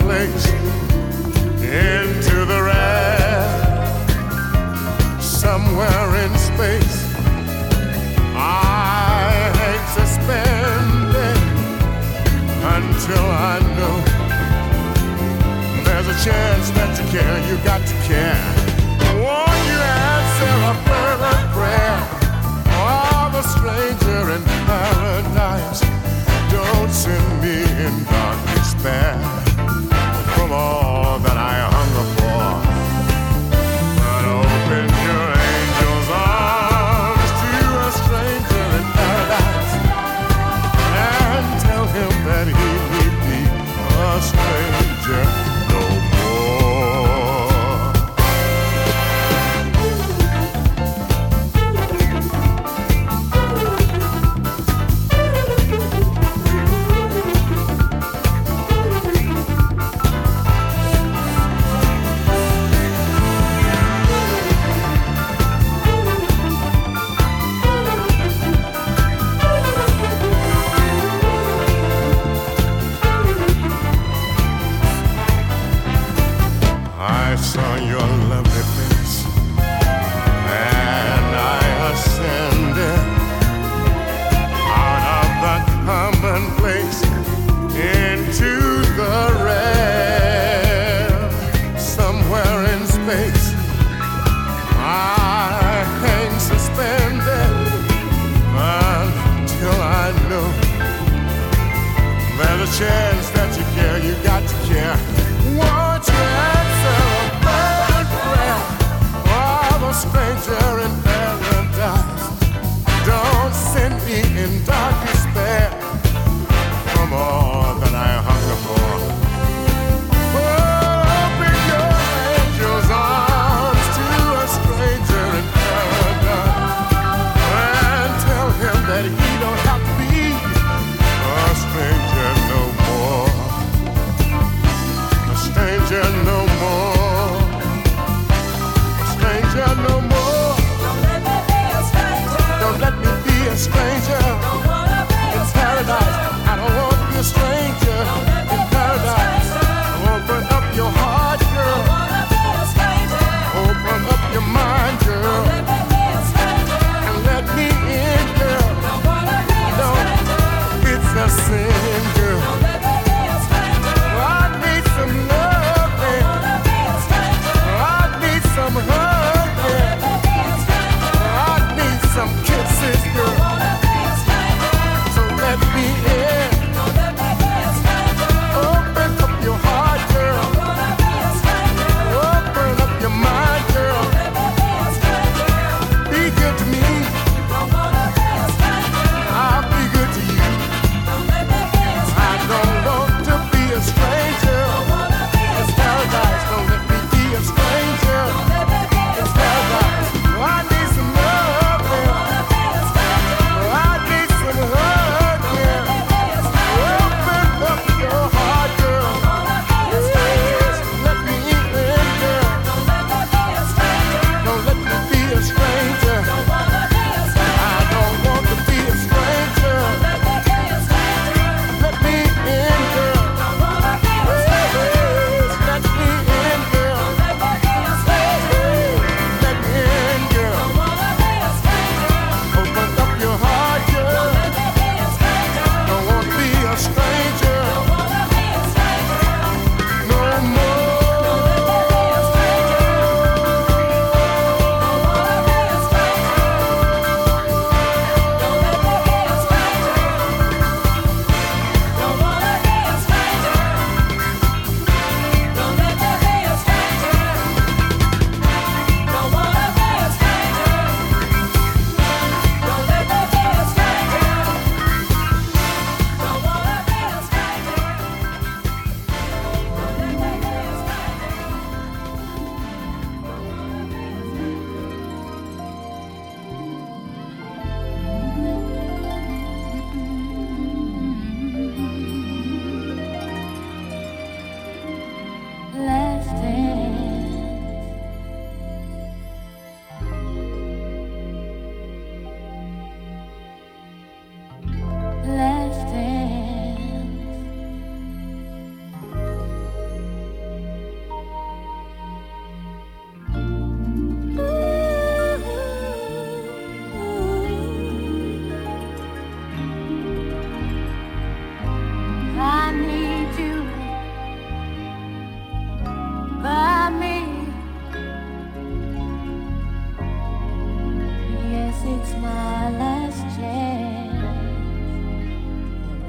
place into the red somewhere in space I hate suspended until I know there's a chance that you care. You got to care.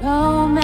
No